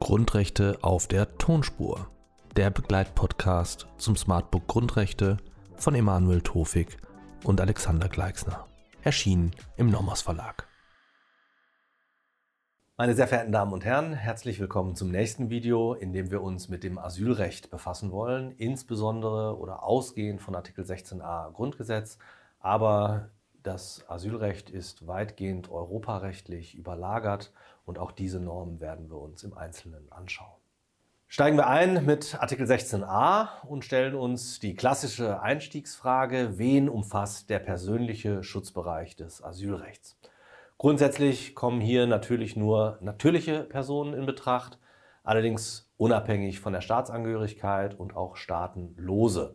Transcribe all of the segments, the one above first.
Grundrechte auf der Tonspur. Der Begleitpodcast zum Smartbook Grundrechte von Emanuel Tofik und Alexander Gleixner. Erschienen im Nomos Verlag. Meine sehr verehrten Damen und Herren, herzlich willkommen zum nächsten Video, in dem wir uns mit dem Asylrecht befassen wollen, insbesondere oder ausgehend von Artikel 16a Grundgesetz. Aber das Asylrecht ist weitgehend europarechtlich überlagert und auch diese Normen werden wir uns im Einzelnen anschauen. Steigen wir ein mit Artikel 16a und stellen uns die klassische Einstiegsfrage, wen umfasst der persönliche Schutzbereich des Asylrechts? Grundsätzlich kommen hier natürlich nur natürliche Personen in Betracht, allerdings unabhängig von der Staatsangehörigkeit und auch staatenlose.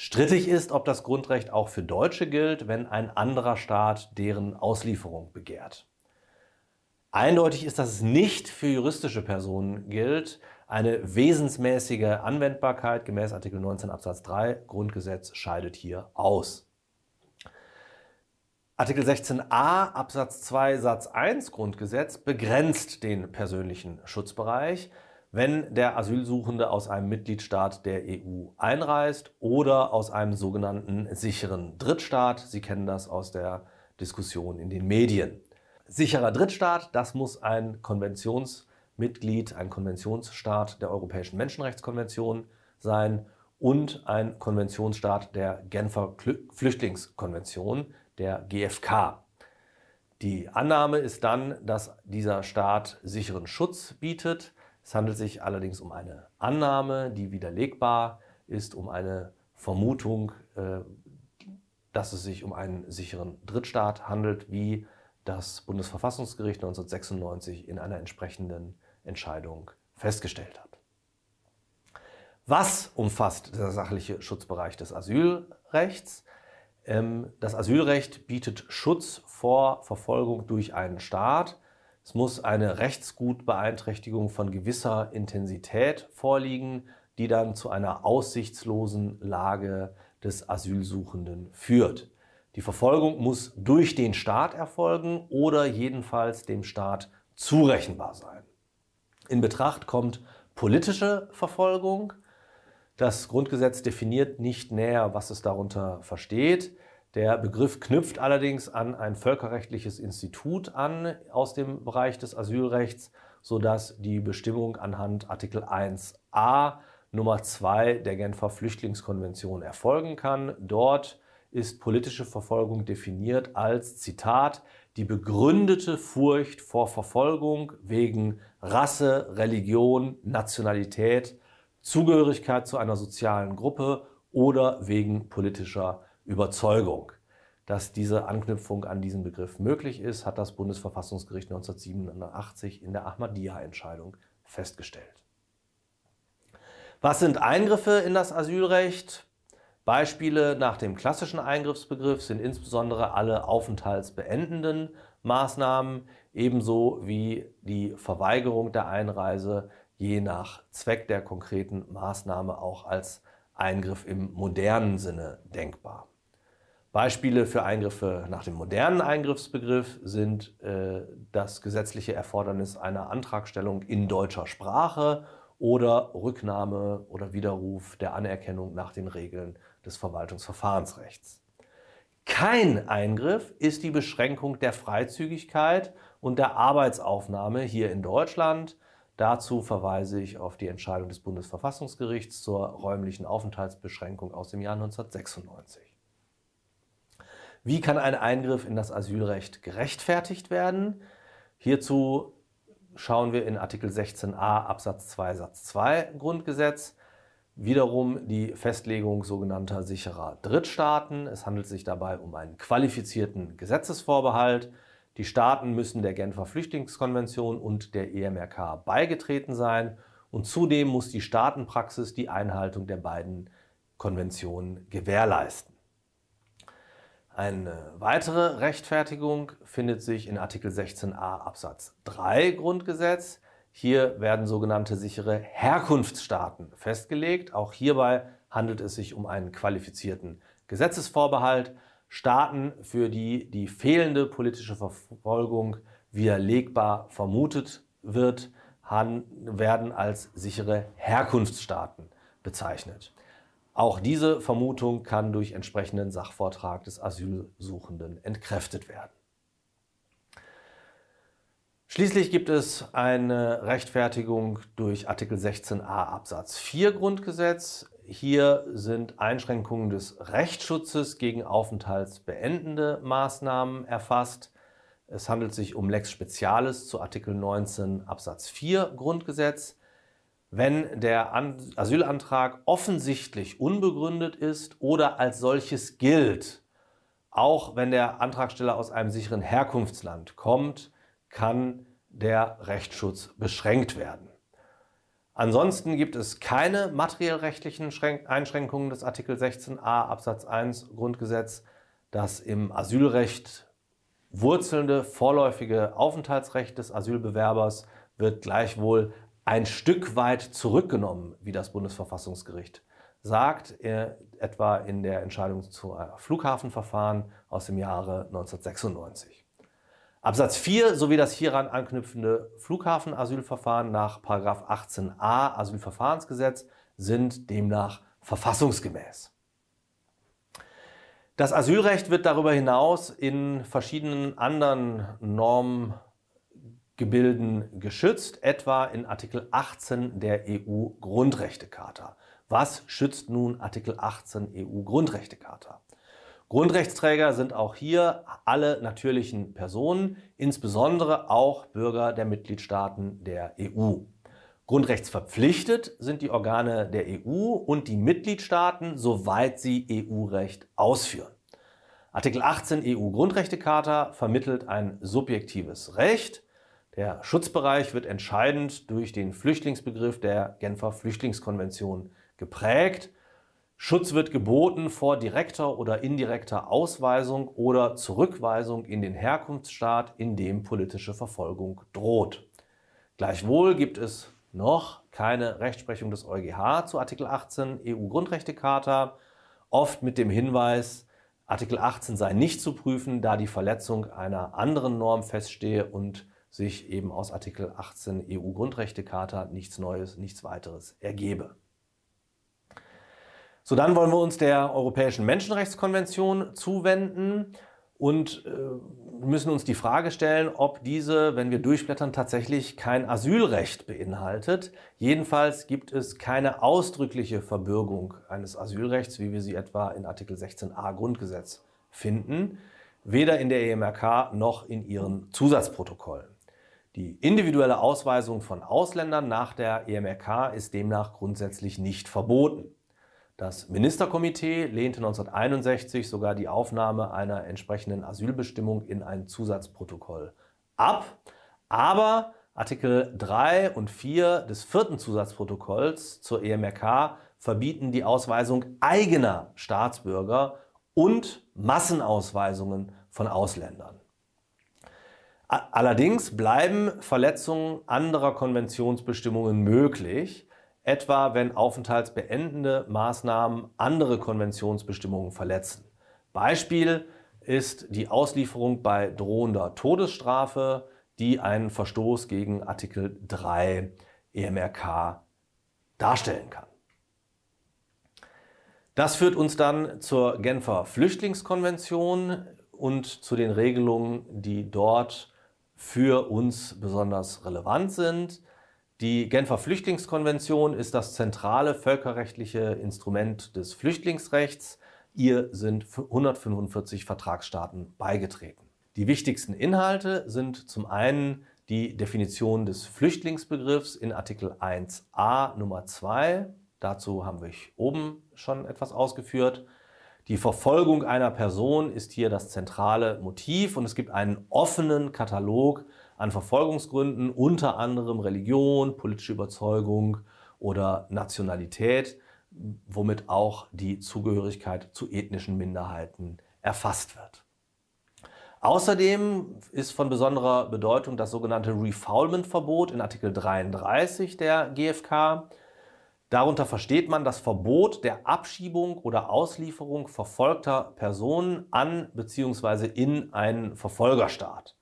Strittig ist, ob das Grundrecht auch für Deutsche gilt, wenn ein anderer Staat deren Auslieferung begehrt. Eindeutig ist, dass es nicht für juristische Personen gilt. Eine wesensmäßige Anwendbarkeit gemäß Artikel 19 Absatz 3 Grundgesetz scheidet hier aus. Artikel 16a Absatz 2 Satz 1 Grundgesetz begrenzt den persönlichen Schutzbereich, wenn der Asylsuchende aus einem Mitgliedstaat der EU einreist oder aus einem sogenannten sicheren Drittstaat. Sie kennen das aus der Diskussion in den Medien. Sicherer Drittstaat, das muss ein Konventionsmitglied, ein Konventionsstaat der Europäischen Menschenrechtskonvention sein und ein Konventionsstaat der Genfer Flüchtlingskonvention der GfK. Die Annahme ist dann, dass dieser Staat sicheren Schutz bietet. Es handelt sich allerdings um eine Annahme, die widerlegbar ist, um eine Vermutung, äh, dass es sich um einen sicheren Drittstaat handelt, wie das Bundesverfassungsgericht 1996 in einer entsprechenden Entscheidung festgestellt hat. Was umfasst der sachliche Schutzbereich des Asylrechts? Ähm, das Asylrecht bietet Schutz vor Verfolgung durch einen Staat. Es muss eine Rechtsgutbeeinträchtigung von gewisser Intensität vorliegen, die dann zu einer aussichtslosen Lage des Asylsuchenden führt. Die Verfolgung muss durch den Staat erfolgen oder jedenfalls dem Staat zurechenbar sein. In Betracht kommt politische Verfolgung, das Grundgesetz definiert nicht näher, was es darunter versteht. Der Begriff knüpft allerdings an ein völkerrechtliches Institut an aus dem Bereich des Asylrechts, sodass die Bestimmung anhand Artikel 1a Nummer 2 der Genfer Flüchtlingskonvention erfolgen kann. Dort ist politische Verfolgung definiert als Zitat die begründete Furcht vor Verfolgung wegen Rasse, Religion, Nationalität, Zugehörigkeit zu einer sozialen Gruppe oder wegen politischer Überzeugung. Dass diese Anknüpfung an diesen Begriff möglich ist, hat das Bundesverfassungsgericht 1987 in der Ahmadiyya-Entscheidung festgestellt. Was sind Eingriffe in das Asylrecht? Beispiele nach dem klassischen Eingriffsbegriff sind insbesondere alle aufenthaltsbeendenden Maßnahmen, ebenso wie die Verweigerung der Einreise je nach Zweck der konkreten Maßnahme auch als Eingriff im modernen Sinne denkbar. Beispiele für Eingriffe nach dem modernen Eingriffsbegriff sind äh, das gesetzliche Erfordernis einer Antragstellung in deutscher Sprache oder Rücknahme oder Widerruf der Anerkennung nach den Regeln des Verwaltungsverfahrensrechts. Kein Eingriff ist die Beschränkung der Freizügigkeit und der Arbeitsaufnahme hier in Deutschland Dazu verweise ich auf die Entscheidung des Bundesverfassungsgerichts zur räumlichen Aufenthaltsbeschränkung aus dem Jahr 1996. Wie kann ein Eingriff in das Asylrecht gerechtfertigt werden? Hierzu schauen wir in Artikel 16a Absatz 2 Satz 2 Grundgesetz. Wiederum die Festlegung sogenannter sicherer Drittstaaten. Es handelt sich dabei um einen qualifizierten Gesetzesvorbehalt. Die Staaten müssen der Genfer Flüchtlingskonvention und der EMRK beigetreten sein und zudem muss die Staatenpraxis die Einhaltung der beiden Konventionen gewährleisten. Eine weitere Rechtfertigung findet sich in Artikel 16a Absatz 3 Grundgesetz. Hier werden sogenannte sichere Herkunftsstaaten festgelegt. Auch hierbei handelt es sich um einen qualifizierten Gesetzesvorbehalt. Staaten, für die die fehlende politische Verfolgung widerlegbar vermutet wird, werden als sichere Herkunftsstaaten bezeichnet. Auch diese Vermutung kann durch entsprechenden Sachvortrag des Asylsuchenden entkräftet werden. Schließlich gibt es eine Rechtfertigung durch Artikel 16a Absatz 4 Grundgesetz. Hier sind Einschränkungen des Rechtsschutzes gegen aufenthaltsbeendende Maßnahmen erfasst. Es handelt sich um Lex Specialis zu Artikel 19 Absatz 4 Grundgesetz. Wenn der Asylantrag offensichtlich unbegründet ist oder als solches gilt, auch wenn der Antragsteller aus einem sicheren Herkunftsland kommt, kann der Rechtsschutz beschränkt werden. Ansonsten gibt es keine materiellrechtlichen Einschränkungen des Artikel 16a Absatz 1 Grundgesetz. Das im Asylrecht wurzelnde vorläufige Aufenthaltsrecht des Asylbewerbers wird gleichwohl ein Stück weit zurückgenommen, wie das Bundesverfassungsgericht sagt, äh, etwa in der Entscheidung zu Flughafenverfahren aus dem Jahre 1996. Absatz 4 sowie das hieran anknüpfende Flughafenasylverfahren nach 18a Asylverfahrensgesetz sind demnach verfassungsgemäß. Das Asylrecht wird darüber hinaus in verschiedenen anderen Normgebilden geschützt, etwa in Artikel 18 der EU-Grundrechtecharta. Was schützt nun Artikel 18 EU-Grundrechtecharta? Grundrechtsträger sind auch hier alle natürlichen Personen, insbesondere auch Bürger der Mitgliedstaaten der EU. Grundrechtsverpflichtet sind die Organe der EU und die Mitgliedstaaten, soweit sie EU-Recht ausführen. Artikel 18 EU-Grundrechtecharta vermittelt ein subjektives Recht. Der Schutzbereich wird entscheidend durch den Flüchtlingsbegriff der Genfer Flüchtlingskonvention geprägt. Schutz wird geboten vor direkter oder indirekter Ausweisung oder Zurückweisung in den Herkunftsstaat, in dem politische Verfolgung droht. Gleichwohl gibt es noch keine Rechtsprechung des EuGH zu Artikel 18 EU-Grundrechtecharta, oft mit dem Hinweis, Artikel 18 sei nicht zu prüfen, da die Verletzung einer anderen Norm feststehe und sich eben aus Artikel 18 EU-Grundrechtecharta nichts Neues, nichts weiteres ergebe. So, dann wollen wir uns der Europäischen Menschenrechtskonvention zuwenden und äh, müssen uns die Frage stellen, ob diese, wenn wir durchblättern, tatsächlich kein Asylrecht beinhaltet. Jedenfalls gibt es keine ausdrückliche Verbürgung eines Asylrechts, wie wir sie etwa in Artikel 16a Grundgesetz finden, weder in der EMRK noch in ihren Zusatzprotokollen. Die individuelle Ausweisung von Ausländern nach der EMRK ist demnach grundsätzlich nicht verboten. Das Ministerkomitee lehnte 1961 sogar die Aufnahme einer entsprechenden Asylbestimmung in ein Zusatzprotokoll ab. Aber Artikel 3 und 4 des vierten Zusatzprotokolls zur EMRK verbieten die Ausweisung eigener Staatsbürger und Massenausweisungen von Ausländern. Allerdings bleiben Verletzungen anderer Konventionsbestimmungen möglich, etwa wenn aufenthaltsbeendende Maßnahmen andere Konventionsbestimmungen verletzen. Beispiel ist die Auslieferung bei drohender Todesstrafe, die einen Verstoß gegen Artikel 3 EMRK darstellen kann. Das führt uns dann zur Genfer Flüchtlingskonvention und zu den Regelungen, die dort für uns besonders relevant sind. Die Genfer Flüchtlingskonvention ist das zentrale völkerrechtliche Instrument des Flüchtlingsrechts. Ihr sind 145 Vertragsstaaten beigetreten. Die wichtigsten Inhalte sind zum einen die Definition des Flüchtlingsbegriffs in Artikel 1a Nummer 2. Dazu haben wir oben schon etwas ausgeführt. Die Verfolgung einer Person ist hier das zentrale Motiv und es gibt einen offenen Katalog an Verfolgungsgründen, unter anderem Religion, politische Überzeugung oder Nationalität, womit auch die Zugehörigkeit zu ethnischen Minderheiten erfasst wird. Außerdem ist von besonderer Bedeutung das sogenannte Refoulement-Verbot in Artikel 33 der GfK. Darunter versteht man das Verbot der Abschiebung oder Auslieferung verfolgter Personen an bzw. in einen Verfolgerstaat.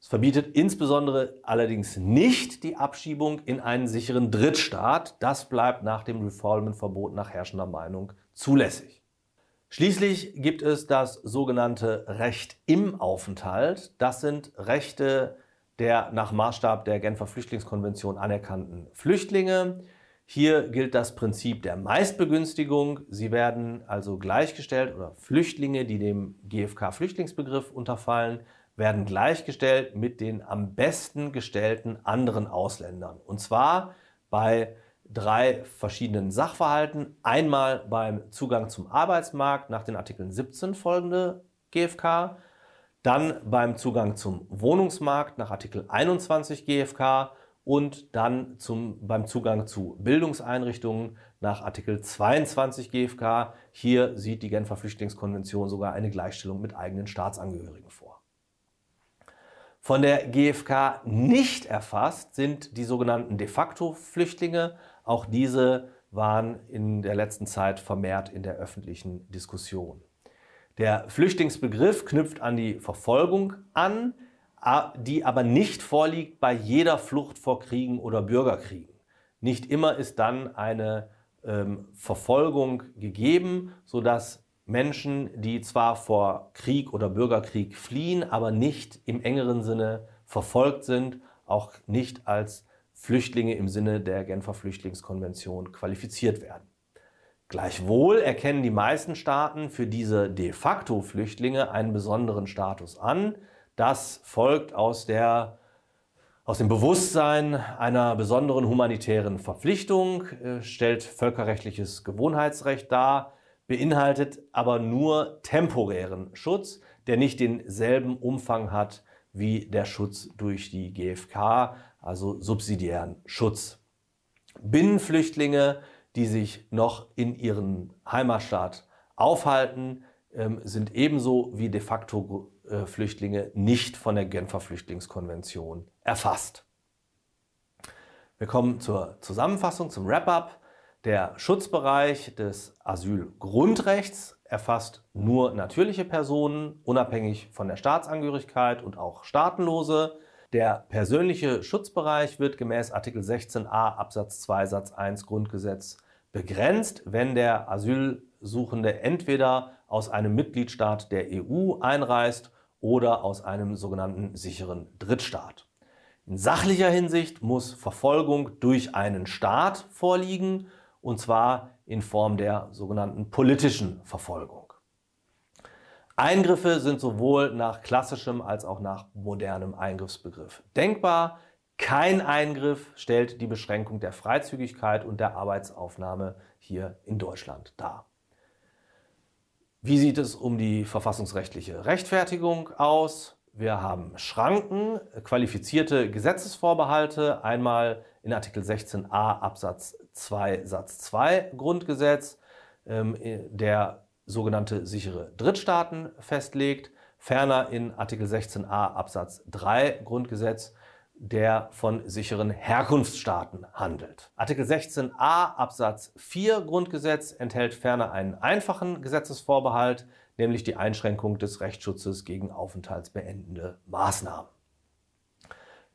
Es verbietet insbesondere allerdings nicht die Abschiebung in einen sicheren Drittstaat. Das bleibt nach dem Refoulement-Verbot nach herrschender Meinung zulässig. Schließlich gibt es das sogenannte Recht im Aufenthalt. Das sind Rechte der nach Maßstab der Genfer Flüchtlingskonvention anerkannten Flüchtlinge. Hier gilt das Prinzip der Meistbegünstigung. Sie werden also gleichgestellt oder Flüchtlinge, die dem GfK-Flüchtlingsbegriff unterfallen, werden gleichgestellt mit den am besten gestellten anderen Ausländern. Und zwar bei drei verschiedenen Sachverhalten. Einmal beim Zugang zum Arbeitsmarkt nach den Artikeln 17 folgende GfK, dann beim Zugang zum Wohnungsmarkt nach Artikel 21 GfK und dann zum, beim Zugang zu Bildungseinrichtungen nach Artikel 22 GfK. Hier sieht die Genfer Flüchtlingskonvention sogar eine Gleichstellung mit eigenen Staatsangehörigen vor. Von der GfK nicht erfasst sind die sogenannten de facto Flüchtlinge. Auch diese waren in der letzten Zeit vermehrt in der öffentlichen Diskussion. Der Flüchtlingsbegriff knüpft an die Verfolgung an, die aber nicht vorliegt bei jeder Flucht vor Kriegen oder Bürgerkriegen. Nicht immer ist dann eine ähm, Verfolgung gegeben, sodass Menschen, die zwar vor Krieg oder Bürgerkrieg fliehen, aber nicht im engeren Sinne verfolgt sind, auch nicht als Flüchtlinge im Sinne der Genfer Flüchtlingskonvention qualifiziert werden. Gleichwohl erkennen die meisten Staaten für diese de facto Flüchtlinge einen besonderen Status an, das folgt aus, der, aus dem Bewusstsein einer besonderen humanitären Verpflichtung, äh, stellt völkerrechtliches Gewohnheitsrecht dar, beinhaltet aber nur temporären Schutz, der nicht denselben Umfang hat wie der Schutz durch die GfK, also subsidiären Schutz. Binnenflüchtlinge, die sich noch in ihrem Heimatstaat aufhalten, ähm, sind ebenso wie de facto Flüchtlinge nicht von der Genfer Flüchtlingskonvention erfasst. Wir kommen zur Zusammenfassung, zum Wrap-up. Der Schutzbereich des Asylgrundrechts erfasst nur natürliche Personen, unabhängig von der Staatsangehörigkeit und auch Staatenlose. Der persönliche Schutzbereich wird gemäß Artikel 16a Absatz 2 Satz 1 Grundgesetz begrenzt, wenn der Asylsuchende entweder aus einem Mitgliedstaat der EU einreist oder aus einem sogenannten sicheren Drittstaat. In sachlicher Hinsicht muss Verfolgung durch einen Staat vorliegen, und zwar in Form der sogenannten politischen Verfolgung. Eingriffe sind sowohl nach klassischem als auch nach modernem Eingriffsbegriff denkbar. Kein Eingriff stellt die Beschränkung der Freizügigkeit und der Arbeitsaufnahme hier in Deutschland dar. Wie sieht es um die verfassungsrechtliche Rechtfertigung aus? Wir haben Schranken, qualifizierte Gesetzesvorbehalte, einmal in Artikel 16a Absatz 2 Satz 2 Grundgesetz, ähm, der sogenannte sichere Drittstaaten festlegt, ferner in Artikel 16a Absatz 3 Grundgesetz der von sicheren Herkunftsstaaten handelt. Artikel 16a Absatz 4 Grundgesetz enthält ferner einen einfachen Gesetzesvorbehalt, nämlich die Einschränkung des Rechtsschutzes gegen aufenthaltsbeendende Maßnahmen.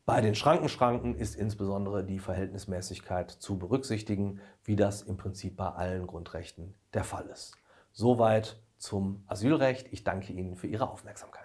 Bei den Schrankenschranken ist insbesondere die Verhältnismäßigkeit zu berücksichtigen, wie das im Prinzip bei allen Grundrechten der Fall ist. Soweit zum Asylrecht. Ich danke Ihnen für Ihre Aufmerksamkeit.